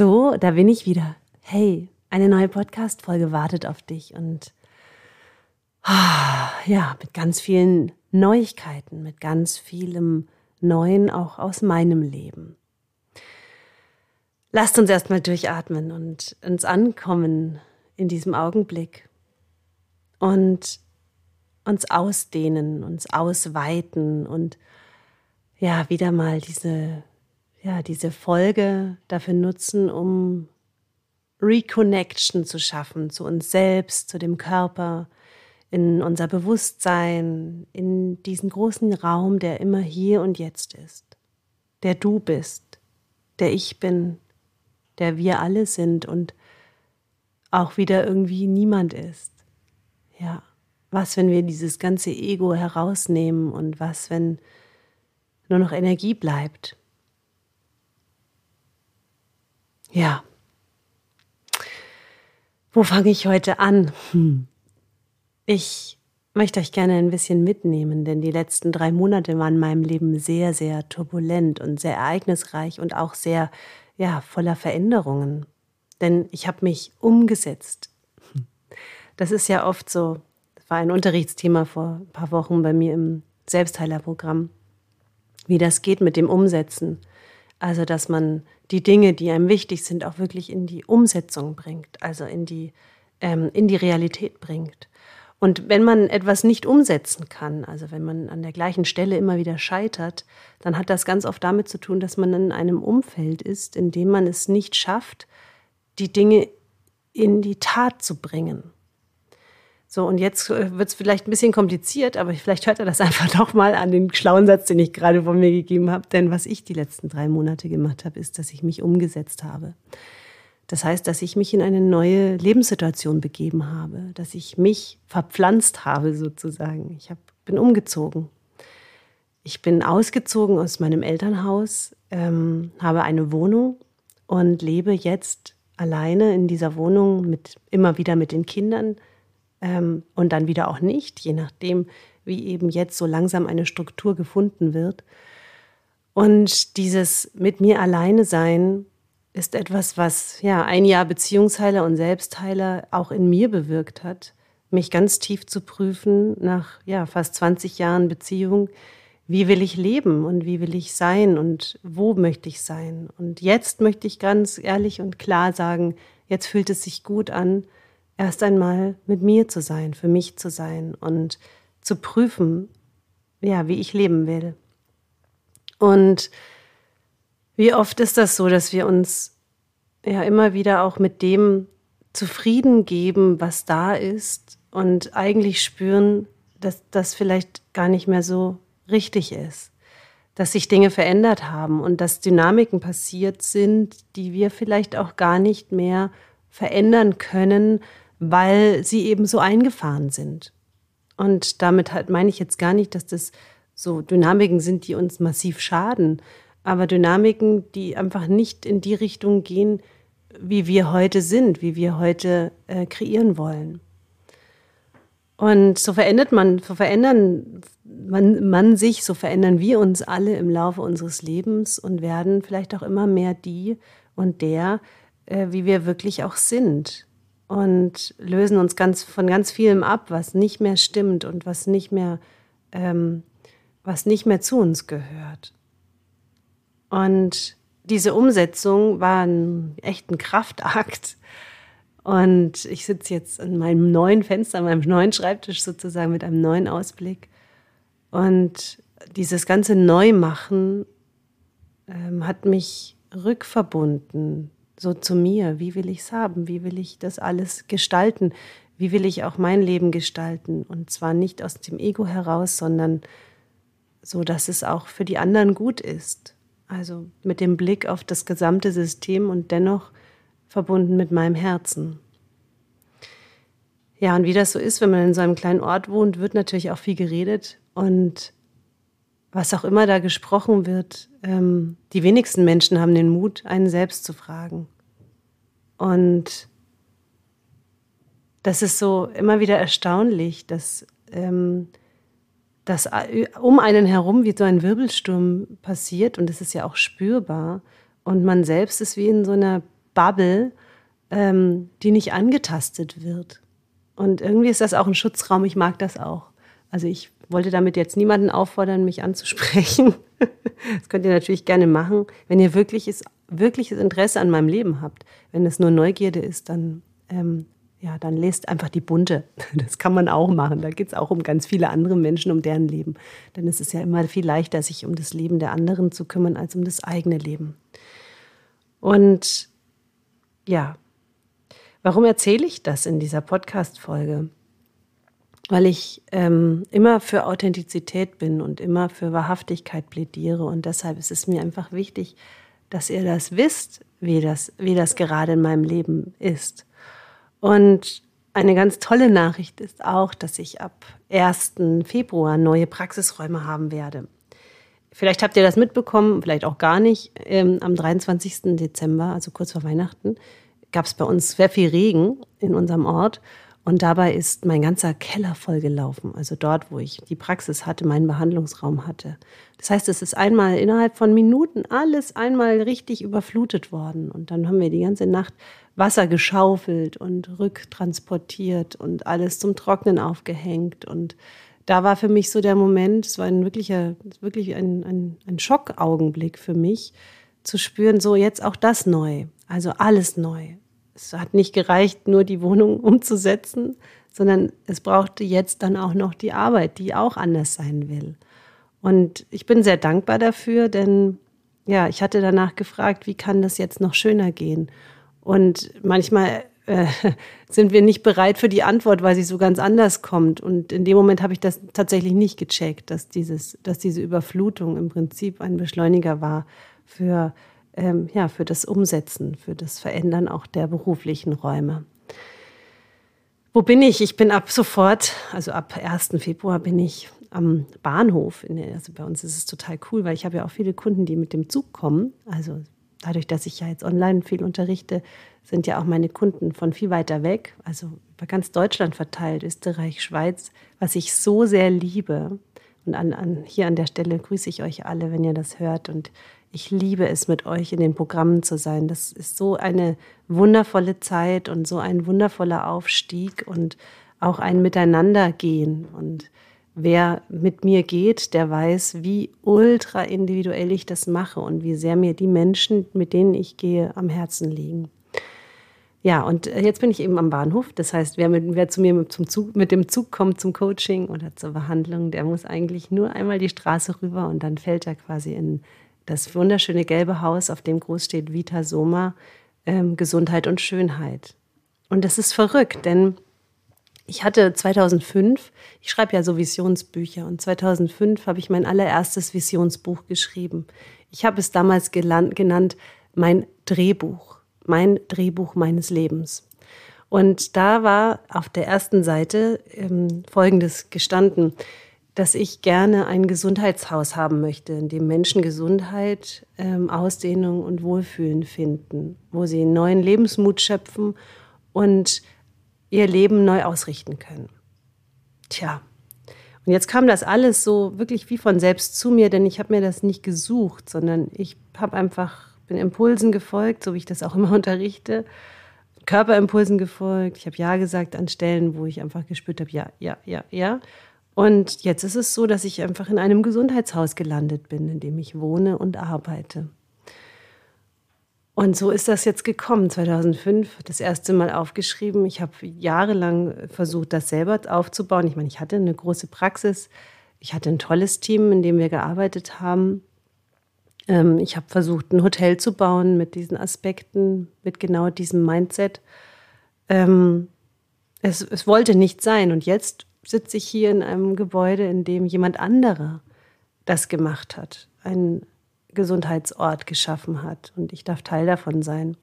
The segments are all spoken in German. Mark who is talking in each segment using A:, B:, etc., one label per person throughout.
A: So, da bin ich wieder. Hey, eine neue Podcast-Folge wartet auf dich und ja, mit ganz vielen Neuigkeiten, mit ganz vielem Neuen auch aus meinem Leben. Lasst uns erstmal durchatmen und uns ankommen in diesem Augenblick und uns ausdehnen, uns ausweiten und ja, wieder mal diese ja, diese Folge dafür nutzen, um Reconnection zu schaffen zu uns selbst, zu dem Körper, in unser Bewusstsein, in diesen großen Raum, der immer hier und jetzt ist, der du bist, der ich bin, der wir alle sind und auch wieder irgendwie niemand ist. Ja, was, wenn wir dieses ganze Ego herausnehmen und was, wenn nur noch Energie bleibt Ja. Wo fange ich heute an? Hm. Ich möchte euch gerne ein bisschen mitnehmen, denn die letzten drei Monate waren in meinem Leben sehr, sehr turbulent und sehr ereignisreich und auch sehr, ja, voller Veränderungen. Denn ich habe mich umgesetzt. Das ist ja oft so, das war ein Unterrichtsthema vor ein paar Wochen bei mir im Selbstheilerprogramm, wie das geht mit dem Umsetzen. Also, dass man die Dinge, die einem wichtig sind, auch wirklich in die Umsetzung bringt, also in die, ähm, in die Realität bringt. Und wenn man etwas nicht umsetzen kann, also wenn man an der gleichen Stelle immer wieder scheitert, dann hat das ganz oft damit zu tun, dass man in einem Umfeld ist, in dem man es nicht schafft, die Dinge in die Tat zu bringen. So, und jetzt äh, wird es vielleicht ein bisschen kompliziert, aber vielleicht hört er das einfach doch mal an den schlauen Satz, den ich gerade von mir gegeben habe. Denn was ich die letzten drei Monate gemacht habe, ist, dass ich mich umgesetzt habe. Das heißt, dass ich mich in eine neue Lebenssituation begeben habe, dass ich mich verpflanzt habe sozusagen. Ich hab, bin umgezogen. Ich bin ausgezogen aus meinem Elternhaus, ähm, habe eine Wohnung und lebe jetzt alleine in dieser Wohnung mit immer wieder mit den Kindern ähm, und dann wieder auch nicht, je nachdem, wie eben jetzt so langsam eine Struktur gefunden wird. Und dieses mit mir alleine sein ist etwas, was ja ein Jahr Beziehungsheiler und Selbstheiler auch in mir bewirkt hat, mich ganz tief zu prüfen nach ja fast 20 Jahren Beziehung, wie will ich leben und wie will ich sein und wo möchte ich sein? Und jetzt möchte ich ganz ehrlich und klar sagen, jetzt fühlt es sich gut an, erst einmal mit mir zu sein, für mich zu sein und zu prüfen, ja, wie ich leben will. Und wie oft ist das so, dass wir uns ja immer wieder auch mit dem zufrieden geben, was da ist und eigentlich spüren, dass das vielleicht gar nicht mehr so richtig ist, dass sich Dinge verändert haben und dass Dynamiken passiert sind, die wir vielleicht auch gar nicht mehr verändern können, weil sie eben so eingefahren sind. Und damit halt meine ich jetzt gar nicht, dass das so Dynamiken sind, die uns massiv schaden, aber Dynamiken, die einfach nicht in die Richtung gehen, wie wir heute sind, wie wir heute äh, kreieren wollen. Und so verändert man, so verändern man, man sich, so verändern wir uns alle im Laufe unseres Lebens und werden vielleicht auch immer mehr die und der, äh, wie wir wirklich auch sind und lösen uns ganz von ganz vielem ab, was nicht mehr stimmt und was nicht mehr, ähm, was nicht mehr zu uns gehört. Und diese Umsetzung war ein echter Kraftakt. Und ich sitze jetzt an meinem neuen Fenster, an meinem neuen Schreibtisch sozusagen mit einem neuen Ausblick. Und dieses ganze Neumachen ähm, hat mich rückverbunden so zu mir. Wie will ich es haben? Wie will ich das alles gestalten? Wie will ich auch mein Leben gestalten? Und zwar nicht aus dem Ego heraus, sondern so, dass es auch für die anderen gut ist. Also mit dem Blick auf das gesamte System und dennoch verbunden mit meinem Herzen. Ja, und wie das so ist, wenn man in so einem kleinen Ort wohnt, wird natürlich auch viel geredet. Und was auch immer da gesprochen wird, ähm, die wenigsten Menschen haben den Mut, einen selbst zu fragen. Und das ist so immer wieder erstaunlich, dass, ähm, dass um einen herum wie so ein Wirbelsturm passiert und es ist ja auch spürbar und man selbst ist wie in so einer Bubble, ähm, die nicht angetastet wird. Und irgendwie ist das auch ein Schutzraum. Ich mag das auch. Also ich wollte damit jetzt niemanden auffordern, mich anzusprechen. Das könnt ihr natürlich gerne machen. Wenn ihr wirkliches, wirkliches Interesse an meinem Leben habt, wenn es nur Neugierde ist, dann, ähm, ja, dann lest einfach die bunte. Das kann man auch machen. Da geht es auch um ganz viele andere Menschen, um deren Leben. Denn es ist ja immer viel leichter, sich um das Leben der anderen zu kümmern, als um das eigene Leben. Und ja, warum erzähle ich das in dieser Podcast-Folge? Weil ich ähm, immer für Authentizität bin und immer für Wahrhaftigkeit plädiere. Und deshalb ist es mir einfach wichtig, dass ihr das wisst, wie das, wie das gerade in meinem Leben ist. Und eine ganz tolle Nachricht ist auch, dass ich ab 1. Februar neue Praxisräume haben werde. Vielleicht habt ihr das mitbekommen, vielleicht auch gar nicht. Ähm, am 23. Dezember, also kurz vor Weihnachten, gab es bei uns sehr viel Regen in unserem Ort. Und dabei ist mein ganzer Keller vollgelaufen. Also dort, wo ich die Praxis hatte, meinen Behandlungsraum hatte. Das heißt, es ist einmal innerhalb von Minuten alles einmal richtig überflutet worden. Und dann haben wir die ganze Nacht Wasser geschaufelt und rücktransportiert und alles zum Trocknen aufgehängt. Und da war für mich so der Moment, es war ein wirklicher, wirklich ein, ein, ein Schockaugenblick für mich, zu spüren, so jetzt auch das neu. Also alles neu es hat nicht gereicht, nur die Wohnung umzusetzen, sondern es brauchte jetzt dann auch noch die Arbeit, die auch anders sein will. Und ich bin sehr dankbar dafür, denn ja, ich hatte danach gefragt, wie kann das jetzt noch schöner gehen? Und manchmal äh, sind wir nicht bereit für die Antwort, weil sie so ganz anders kommt. Und in dem Moment habe ich das tatsächlich nicht gecheckt, dass, dieses, dass diese Überflutung im Prinzip ein Beschleuniger war für ähm, ja, für das Umsetzen, für das Verändern auch der beruflichen Räume. Wo bin ich? Ich bin ab sofort, also ab 1. Februar bin ich am Bahnhof. also bei uns ist es total cool, weil ich habe ja auch viele Kunden, die mit dem Zug kommen. Also dadurch, dass ich ja jetzt online viel unterrichte, sind ja auch meine Kunden von viel weiter weg, also über ganz Deutschland verteilt, Österreich, Schweiz, was ich so sehr liebe. Und an, an, hier an der Stelle grüße ich euch alle, wenn ihr das hört. Und ich liebe es, mit euch in den Programmen zu sein. Das ist so eine wundervolle Zeit und so ein wundervoller Aufstieg und auch ein Miteinandergehen. Und wer mit mir geht, der weiß, wie ultra individuell ich das mache und wie sehr mir die Menschen, mit denen ich gehe, am Herzen liegen. Ja, und jetzt bin ich eben am Bahnhof. Das heißt, wer, mit, wer zu mir mit, zum Zug, mit dem Zug kommt zum Coaching oder zur Behandlung, der muss eigentlich nur einmal die Straße rüber und dann fällt er quasi in das wunderschöne gelbe Haus, auf dem groß steht Vita Soma, ähm, Gesundheit und Schönheit. Und das ist verrückt, denn ich hatte 2005, ich schreibe ja so Visionsbücher, und 2005 habe ich mein allererstes Visionsbuch geschrieben. Ich habe es damals genannt, mein Drehbuch, mein Drehbuch meines Lebens. Und da war auf der ersten Seite ähm, Folgendes gestanden dass ich gerne ein Gesundheitshaus haben möchte, in dem Menschen Gesundheit, ähm, Ausdehnung und Wohlfühlen finden, wo sie neuen Lebensmut schöpfen und ihr Leben neu ausrichten können. Tja, und jetzt kam das alles so wirklich wie von selbst zu mir, denn ich habe mir das nicht gesucht, sondern ich habe einfach bin Impulsen gefolgt, so wie ich das auch immer unterrichte, Körperimpulsen gefolgt. Ich habe ja gesagt an Stellen, wo ich einfach gespürt habe, ja, ja, ja, ja. Und jetzt ist es so, dass ich einfach in einem Gesundheitshaus gelandet bin, in dem ich wohne und arbeite. Und so ist das jetzt gekommen, 2005, das erste Mal aufgeschrieben. Ich habe jahrelang versucht, das selber aufzubauen. Ich meine, ich hatte eine große Praxis, ich hatte ein tolles Team, in dem wir gearbeitet haben. Ähm, ich habe versucht, ein Hotel zu bauen mit diesen Aspekten, mit genau diesem Mindset. Ähm, es, es wollte nicht sein. Und jetzt sitze ich hier in einem Gebäude, in dem jemand anderer das gemacht hat, einen Gesundheitsort geschaffen hat und ich darf Teil davon sein.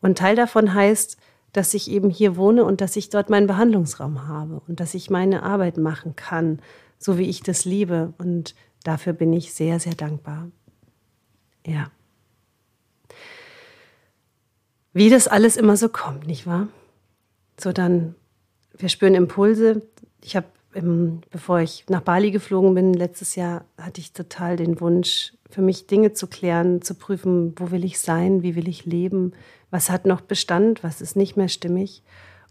A: Und Teil davon heißt, dass ich eben hier wohne und dass ich dort meinen Behandlungsraum habe und dass ich meine Arbeit machen kann, so wie ich das liebe. Und dafür bin ich sehr, sehr dankbar. Ja. Wie das alles immer so kommt, nicht wahr? So dann, wir spüren Impulse, ich habe bevor ich nach Bali geflogen bin, letztes Jahr, hatte ich total den Wunsch, für mich Dinge zu klären, zu prüfen, wo will ich sein, wie will ich leben, was hat noch Bestand, was ist nicht mehr stimmig.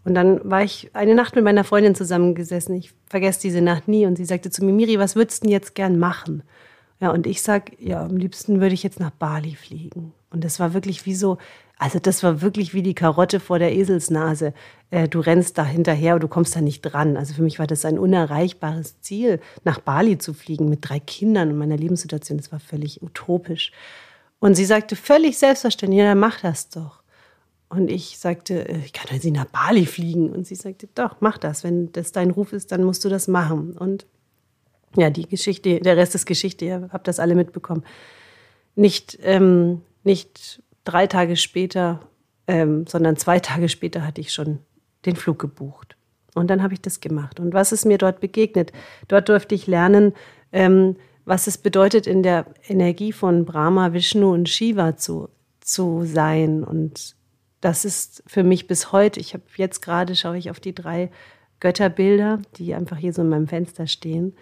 A: Und dann war ich eine Nacht mit meiner Freundin zusammengesessen. Ich vergesse diese Nacht nie. Und sie sagte zu mir, Miri, was würdest du denn jetzt gern machen? Ja, und ich sag, ja, am liebsten würde ich jetzt nach Bali fliegen. Und das war wirklich wie so, also das war wirklich wie die Karotte vor der Eselsnase. Äh, du rennst da hinterher und du kommst da nicht dran. Also für mich war das ein unerreichbares Ziel, nach Bali zu fliegen mit drei Kindern und meiner Lebenssituation. Das war völlig utopisch. Und sie sagte völlig selbstverständlich, ja, dann mach das doch. Und ich sagte, äh, ich kann doch nicht nach Bali fliegen. Und sie sagte, doch, mach das. Wenn das dein Ruf ist, dann musst du das machen. Und ja, die Geschichte, der Rest ist Geschichte, ihr habt das alle mitbekommen. Nicht, ähm, nicht drei Tage später, ähm, sondern zwei Tage später hatte ich schon den Flug gebucht. Und dann habe ich das gemacht. Und was ist mir dort begegnet? Dort durfte ich lernen, ähm, was es bedeutet, in der Energie von Brahma, Vishnu und Shiva zu, zu sein. Und das ist für mich bis heute, ich habe jetzt gerade, schaue ich auf die drei Götterbilder, die einfach hier so in meinem Fenster stehen.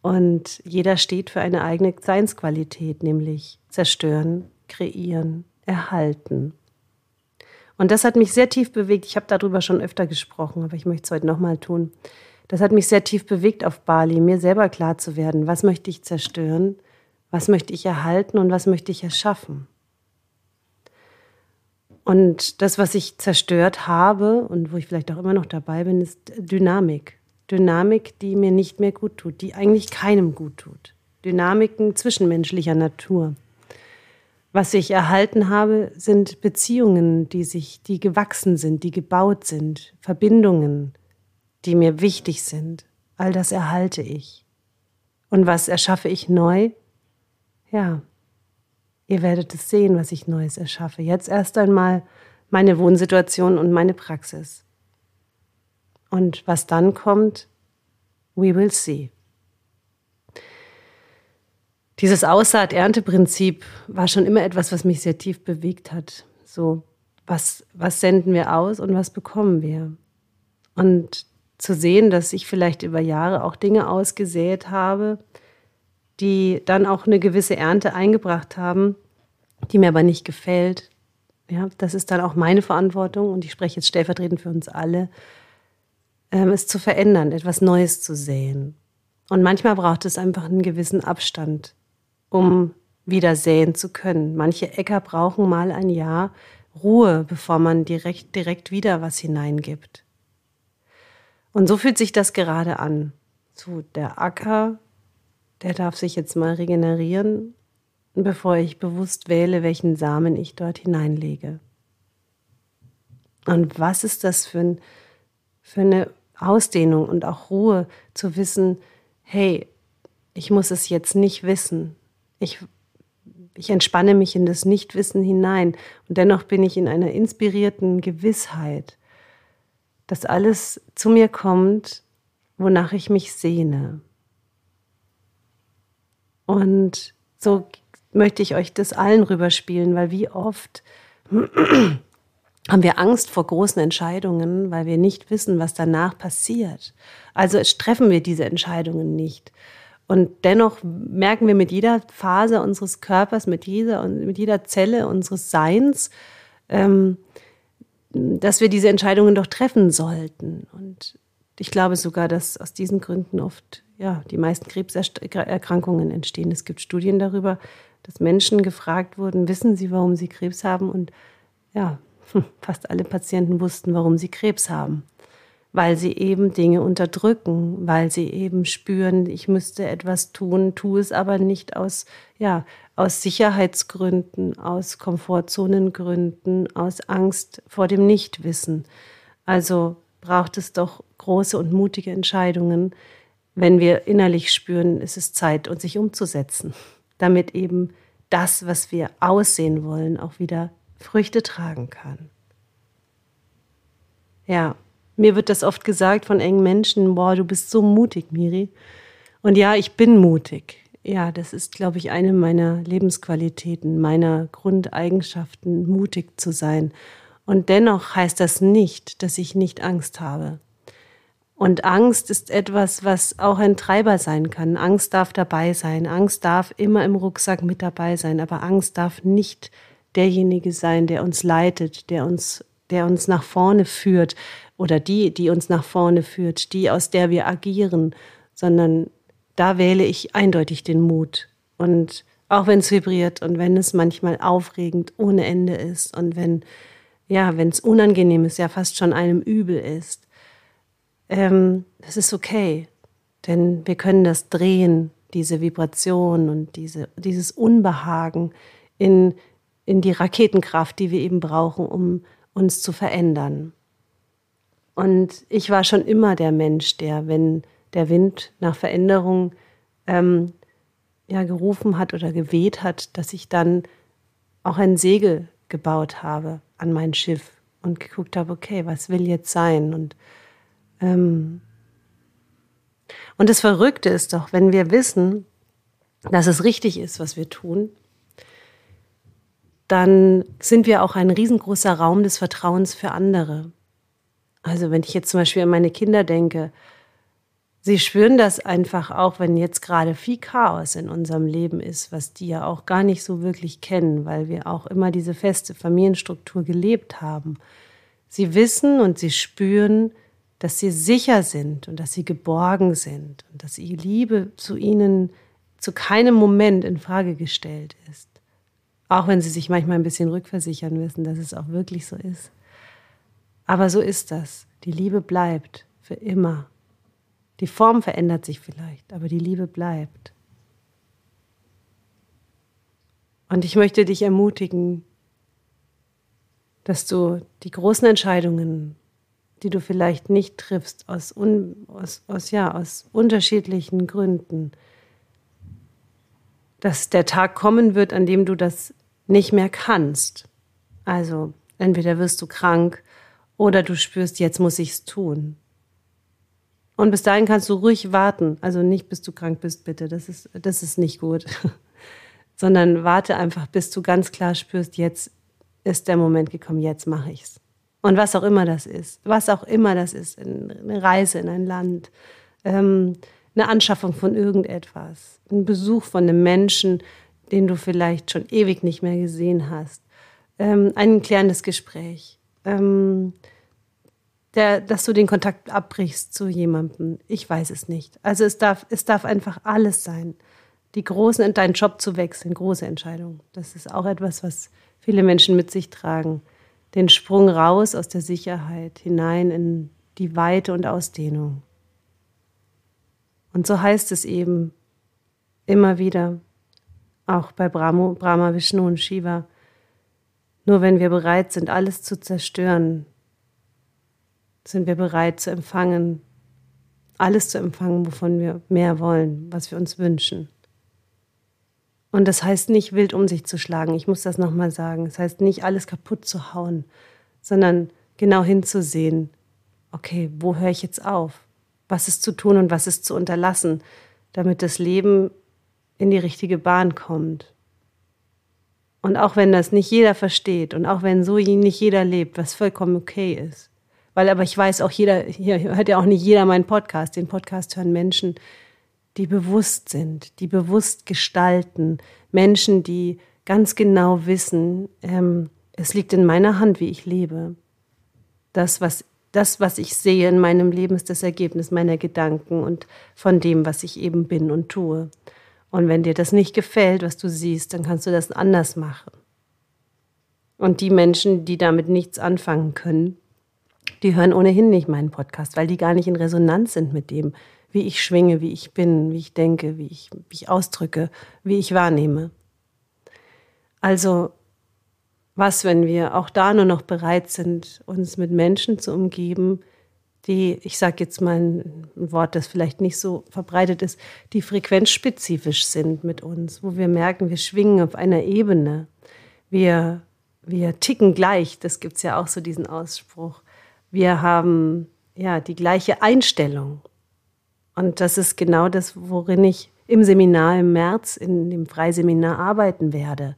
A: Und jeder steht für eine eigene Seinsqualität, nämlich zerstören, kreieren, erhalten. Und das hat mich sehr tief bewegt. Ich habe darüber schon öfter gesprochen, aber ich möchte es heute nochmal tun. Das hat mich sehr tief bewegt auf Bali, mir selber klar zu werden, was möchte ich zerstören, was möchte ich erhalten und was möchte ich erschaffen. Und das, was ich zerstört habe und wo ich vielleicht auch immer noch dabei bin, ist Dynamik. Dynamik, die mir nicht mehr gut tut, die eigentlich keinem gut tut. Dynamiken zwischenmenschlicher Natur. Was ich erhalten habe, sind Beziehungen, die sich, die gewachsen sind, die gebaut sind, Verbindungen, die mir wichtig sind. All das erhalte ich. Und was erschaffe ich neu? Ja, ihr werdet es sehen, was ich Neues erschaffe. Jetzt erst einmal meine Wohnsituation und meine Praxis. Und was dann kommt, we will see. Dieses Aussaat-Ernte-Prinzip war schon immer etwas, was mich sehr tief bewegt hat. So, was, was senden wir aus und was bekommen wir? Und zu sehen, dass ich vielleicht über Jahre auch Dinge ausgesät habe, die dann auch eine gewisse Ernte eingebracht haben, die mir aber nicht gefällt. Ja, das ist dann auch meine Verantwortung und ich spreche jetzt stellvertretend für uns alle, ähm, es zu verändern, etwas Neues zu sehen. Und manchmal braucht es einfach einen gewissen Abstand um wieder säen zu können. Manche Äcker brauchen mal ein Jahr Ruhe, bevor man direkt, direkt wieder was hineingibt. Und so fühlt sich das gerade an. So, der Acker, der darf sich jetzt mal regenerieren, bevor ich bewusst wähle, welchen Samen ich dort hineinlege. Und was ist das für, ein, für eine Ausdehnung und auch Ruhe zu wissen, hey, ich muss es jetzt nicht wissen. Ich, ich entspanne mich in das Nichtwissen hinein und dennoch bin ich in einer inspirierten Gewissheit, dass alles zu mir kommt, wonach ich mich sehne. Und so möchte ich euch das allen rüberspielen, weil wie oft haben wir Angst vor großen Entscheidungen, weil wir nicht wissen, was danach passiert. Also treffen wir diese Entscheidungen nicht. Und dennoch merken wir mit jeder Phase unseres Körpers, mit jeder, mit jeder Zelle unseres Seins, ähm, dass wir diese Entscheidungen doch treffen sollten. Und ich glaube sogar, dass aus diesen Gründen oft ja, die meisten Krebserkrankungen entstehen. Es gibt Studien darüber, dass Menschen gefragt wurden, wissen sie, warum sie Krebs haben? Und ja, fast alle Patienten wussten, warum sie Krebs haben weil sie eben Dinge unterdrücken, weil sie eben spüren, ich müsste etwas tun, tue es aber nicht aus, ja, aus Sicherheitsgründen, aus Komfortzonengründen, aus Angst vor dem Nichtwissen. Also braucht es doch große und mutige Entscheidungen, wenn wir innerlich spüren, es ist Zeit, uns sich umzusetzen, damit eben das, was wir aussehen wollen, auch wieder Früchte tragen kann. Ja, mir wird das oft gesagt von engen Menschen, boah, du bist so mutig, Miri. Und ja, ich bin mutig. Ja, das ist, glaube ich, eine meiner Lebensqualitäten, meiner Grundeigenschaften, mutig zu sein. Und dennoch heißt das nicht, dass ich nicht Angst habe. Und Angst ist etwas, was auch ein Treiber sein kann. Angst darf dabei sein. Angst darf immer im Rucksack mit dabei sein. Aber Angst darf nicht derjenige sein, der uns leitet, der uns, der uns nach vorne führt oder die, die uns nach vorne führt, die, aus der wir agieren, sondern da wähle ich eindeutig den Mut. Und auch wenn es vibriert und wenn es manchmal aufregend ohne Ende ist und wenn, ja, wenn es unangenehm ist, ja fast schon einem übel ist, ähm, das ist okay. Denn wir können das drehen, diese Vibration und diese, dieses Unbehagen in, in die Raketenkraft, die wir eben brauchen, um uns zu verändern. Und ich war schon immer der Mensch, der, wenn der Wind nach Veränderung ähm, ja, gerufen hat oder geweht hat, dass ich dann auch ein Segel gebaut habe an mein Schiff und geguckt habe, okay, was will jetzt sein? Und, ähm, und das Verrückte ist doch, wenn wir wissen, dass es richtig ist, was wir tun, dann sind wir auch ein riesengroßer Raum des Vertrauens für andere. Also wenn ich jetzt zum Beispiel an meine Kinder denke, sie spüren das einfach auch, wenn jetzt gerade viel Chaos in unserem Leben ist, was die ja auch gar nicht so wirklich kennen, weil wir auch immer diese feste Familienstruktur gelebt haben. Sie wissen und sie spüren, dass sie sicher sind und dass sie geborgen sind und dass ihre Liebe zu ihnen zu keinem Moment in Frage gestellt ist. Auch wenn sie sich manchmal ein bisschen rückversichern müssen, dass es auch wirklich so ist. Aber so ist das. Die Liebe bleibt für immer. Die Form verändert sich vielleicht, aber die Liebe bleibt. Und ich möchte dich ermutigen, dass du die großen Entscheidungen, die du vielleicht nicht triffst, aus, un, aus, aus, ja, aus unterschiedlichen Gründen, dass der Tag kommen wird, an dem du das nicht mehr kannst. Also entweder wirst du krank oder du spürst, jetzt muss ich es tun. Und bis dahin kannst du ruhig warten. Also nicht, bis du krank bist, bitte. Das ist, das ist nicht gut. Sondern warte einfach, bis du ganz klar spürst, jetzt ist der Moment gekommen, jetzt mache ich's. Und was auch immer das ist, was auch immer das ist, eine Reise in ein Land, ähm, eine Anschaffung von irgendetwas, ein Besuch von einem Menschen, den du vielleicht schon ewig nicht mehr gesehen hast, ähm, ein klärendes Gespräch, ähm, der, dass du den Kontakt abbrichst zu jemandem. Ich weiß es nicht. Also es darf, es darf einfach alles sein. Die großen, deinen Job zu wechseln, große Entscheidung. Das ist auch etwas, was viele Menschen mit sich tragen. Den Sprung raus aus der Sicherheit hinein in die Weite und Ausdehnung. Und so heißt es eben immer wieder, auch bei Brahmo, Brahma, Vishnu und Shiva, nur wenn wir bereit sind, alles zu zerstören, sind wir bereit zu empfangen, alles zu empfangen, wovon wir mehr wollen, was wir uns wünschen. Und das heißt nicht wild um sich zu schlagen, ich muss das nochmal sagen. Das heißt nicht alles kaputt zu hauen, sondern genau hinzusehen, okay, wo höre ich jetzt auf? Was ist zu tun und was ist zu unterlassen, damit das Leben in die richtige Bahn kommt. Und auch wenn das nicht jeder versteht und auch wenn so nicht jeder lebt, was vollkommen okay ist. Weil aber ich weiß auch jeder, hier hört ja auch nicht jeder meinen Podcast. Den Podcast hören Menschen, die bewusst sind, die bewusst gestalten. Menschen, die ganz genau wissen, ähm, es liegt in meiner Hand, wie ich lebe. Das was, das, was ich sehe in meinem Leben, ist das Ergebnis meiner Gedanken und von dem, was ich eben bin und tue. Und wenn dir das nicht gefällt, was du siehst, dann kannst du das anders machen. Und die Menschen, die damit nichts anfangen können, die hören ohnehin nicht meinen Podcast, weil die gar nicht in Resonanz sind mit dem, wie ich schwinge, wie ich bin, wie ich denke, wie ich, wie ausdrücke, wie ich wahrnehme. Also, was, wenn wir auch da nur noch bereit sind, uns mit Menschen zu umgeben, die, ich sage jetzt mal ein Wort, das vielleicht nicht so verbreitet ist, die frequenzspezifisch sind mit uns, wo wir merken, wir schwingen auf einer Ebene. Wir, wir ticken gleich, das gibt es ja auch so diesen Ausspruch. Wir haben ja die gleiche Einstellung. Und das ist genau das, worin ich im Seminar im März, in dem Freiseminar arbeiten werde.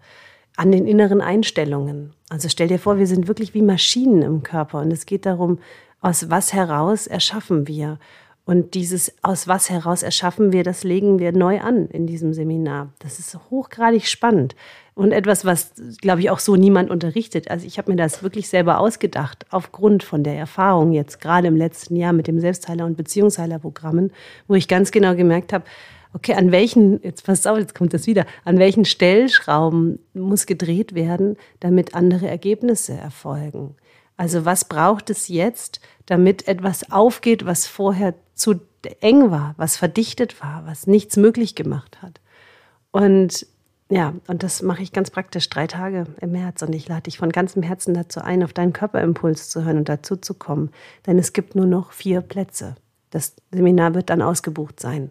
A: An den inneren Einstellungen. Also stell dir vor, wir sind wirklich wie Maschinen im Körper und es geht darum, aus was heraus erschaffen wir. Und dieses aus was heraus erschaffen wir, das legen wir neu an in diesem Seminar. Das ist hochgradig spannend und etwas, was, glaube ich, auch so niemand unterrichtet. Also ich habe mir das wirklich selber ausgedacht, aufgrund von der Erfahrung jetzt gerade im letzten Jahr mit dem Selbstheiler- und Beziehungsheilerprogrammen, wo ich ganz genau gemerkt habe, okay, an welchen, jetzt pass auf, jetzt kommt das wieder, an welchen Stellschrauben muss gedreht werden, damit andere Ergebnisse erfolgen. Also was braucht es jetzt, damit etwas aufgeht, was vorher zu eng war, was verdichtet war, was nichts möglich gemacht hat. Und ja, und das mache ich ganz praktisch drei Tage im März und ich lade dich von ganzem Herzen dazu ein, auf deinen Körperimpuls zu hören und dazu zu kommen, denn es gibt nur noch vier Plätze. Das Seminar wird dann ausgebucht sein.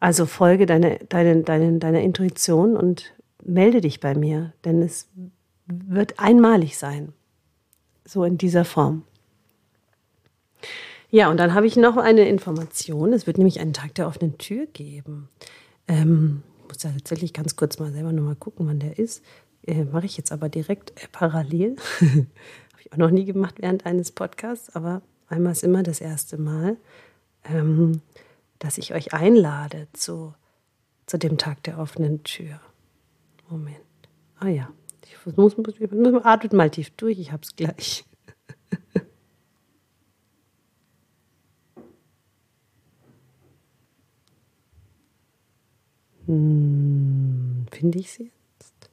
A: Also folge deiner deine, deine, deine Intuition und melde dich bei mir, denn es wird einmalig sein. So in dieser Form. Ja, und dann habe ich noch eine Information. Es wird nämlich einen Tag der offenen Tür geben. Ähm, ich muss da tatsächlich ganz kurz mal selber nochmal gucken, wann der ist. Äh, Mache ich jetzt aber direkt äh, parallel. habe ich auch noch nie gemacht während eines Podcasts, aber einmal ist immer das erste Mal. Ähm, dass ich euch einlade zu, zu dem Tag der offenen Tür. Moment. Ah ja, ich muss, muss, atmet mal tief durch, ich hab's gleich. hm, Finde ich sie jetzt?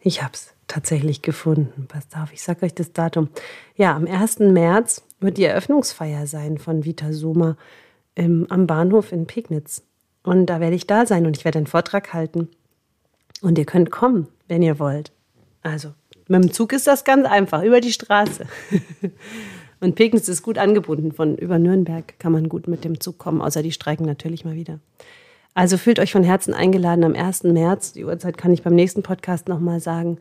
A: Ich hab's tatsächlich gefunden. Pass auf, ich sage euch das Datum. Ja, am 1. März wird die Eröffnungsfeier sein von Vita Soma im, am Bahnhof in Pegnitz. Und da werde ich da sein und ich werde einen Vortrag halten. Und ihr könnt kommen, wenn ihr wollt. Also, mit dem Zug ist das ganz einfach, über die Straße. und Pegnitz ist gut angebunden. Von über Nürnberg kann man gut mit dem Zug kommen, außer die streiken natürlich mal wieder. Also fühlt euch von Herzen eingeladen am 1. März. Die Uhrzeit kann ich beim nächsten Podcast nochmal sagen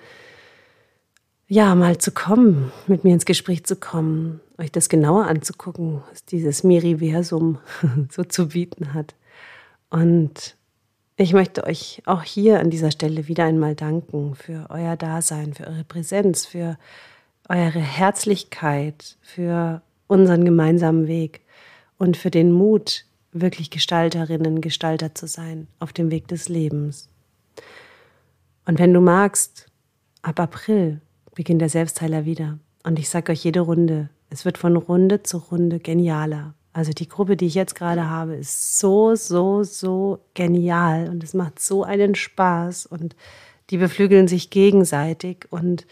A: ja, mal zu kommen, mit mir ins Gespräch zu kommen, euch das genauer anzugucken, was dieses Miriversum so zu bieten hat. Und ich möchte euch auch hier an dieser Stelle wieder einmal danken für euer Dasein, für eure Präsenz, für eure Herzlichkeit, für unseren gemeinsamen Weg und für den Mut, wirklich Gestalterinnen, Gestalter zu sein auf dem Weg des Lebens. Und wenn du magst, ab April beginnt der Selbstheiler wieder. Und ich sage euch jede Runde, es wird von Runde zu Runde genialer. Also die Gruppe, die ich jetzt gerade habe, ist so, so, so genial und es macht so einen Spaß und die beflügeln sich gegenseitig und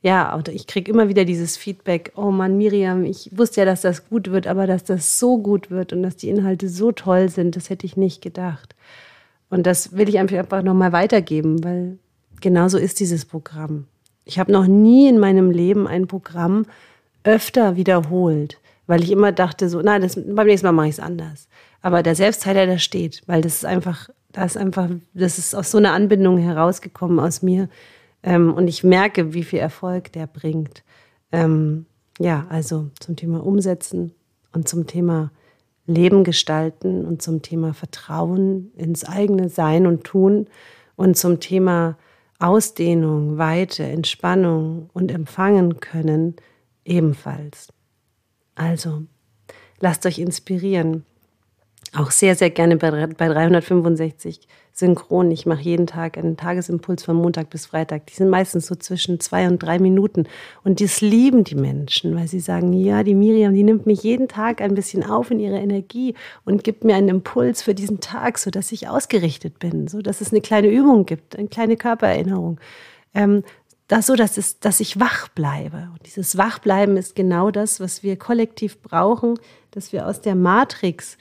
A: ja, und ich kriege immer wieder dieses Feedback, oh Mann, Miriam, ich wusste ja, dass das gut wird, aber dass das so gut wird und dass die Inhalte so toll sind, das hätte ich nicht gedacht. Und das will ich einfach nochmal weitergeben, weil genauso ist dieses Programm. Ich habe noch nie in meinem Leben ein Programm öfter wiederholt, weil ich immer dachte, so, nein, das, beim nächsten Mal mache ich es anders. Aber der Selbstheiler, der steht, weil das ist einfach, das ist einfach, das ist aus so einer Anbindung herausgekommen aus mir. Ähm, und ich merke, wie viel Erfolg der bringt. Ähm, ja, also zum Thema Umsetzen und zum Thema Leben gestalten und zum Thema Vertrauen ins eigene Sein und Tun und zum Thema Ausdehnung, Weite, Entspannung und empfangen können ebenfalls. Also, lasst euch inspirieren. Auch sehr, sehr gerne bei, 365 synchron. Ich mache jeden Tag einen Tagesimpuls von Montag bis Freitag. Die sind meistens so zwischen zwei und drei Minuten. Und das lieben die Menschen, weil sie sagen, ja, die Miriam, die nimmt mich jeden Tag ein bisschen auf in ihre Energie und gibt mir einen Impuls für diesen Tag, sodass ich ausgerichtet bin, sodass es eine kleine Übung gibt, eine kleine Körpererinnerung. Ähm, das so, dass, es, dass ich wach bleibe. Und dieses Wachbleiben ist genau das, was wir kollektiv brauchen, dass wir aus der Matrix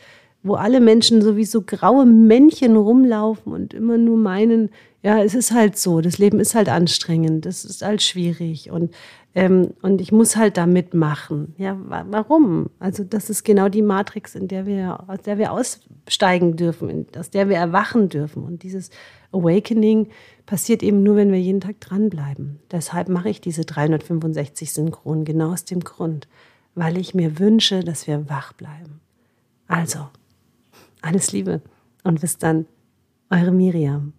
A: wo alle Menschen sowieso graue Männchen rumlaufen und immer nur meinen, ja, es ist halt so, das Leben ist halt anstrengend, das ist halt schwierig und, ähm, und ich muss halt da mitmachen. Ja, warum? Also das ist genau die Matrix, in der wir, aus der wir aussteigen dürfen, aus der wir erwachen dürfen. Und dieses Awakening passiert eben nur, wenn wir jeden Tag dranbleiben. Deshalb mache ich diese 365 Synchronen, genau aus dem Grund, weil ich mir wünsche, dass wir wach bleiben. Also, Alles Liebe und bis dann, eure Miriam.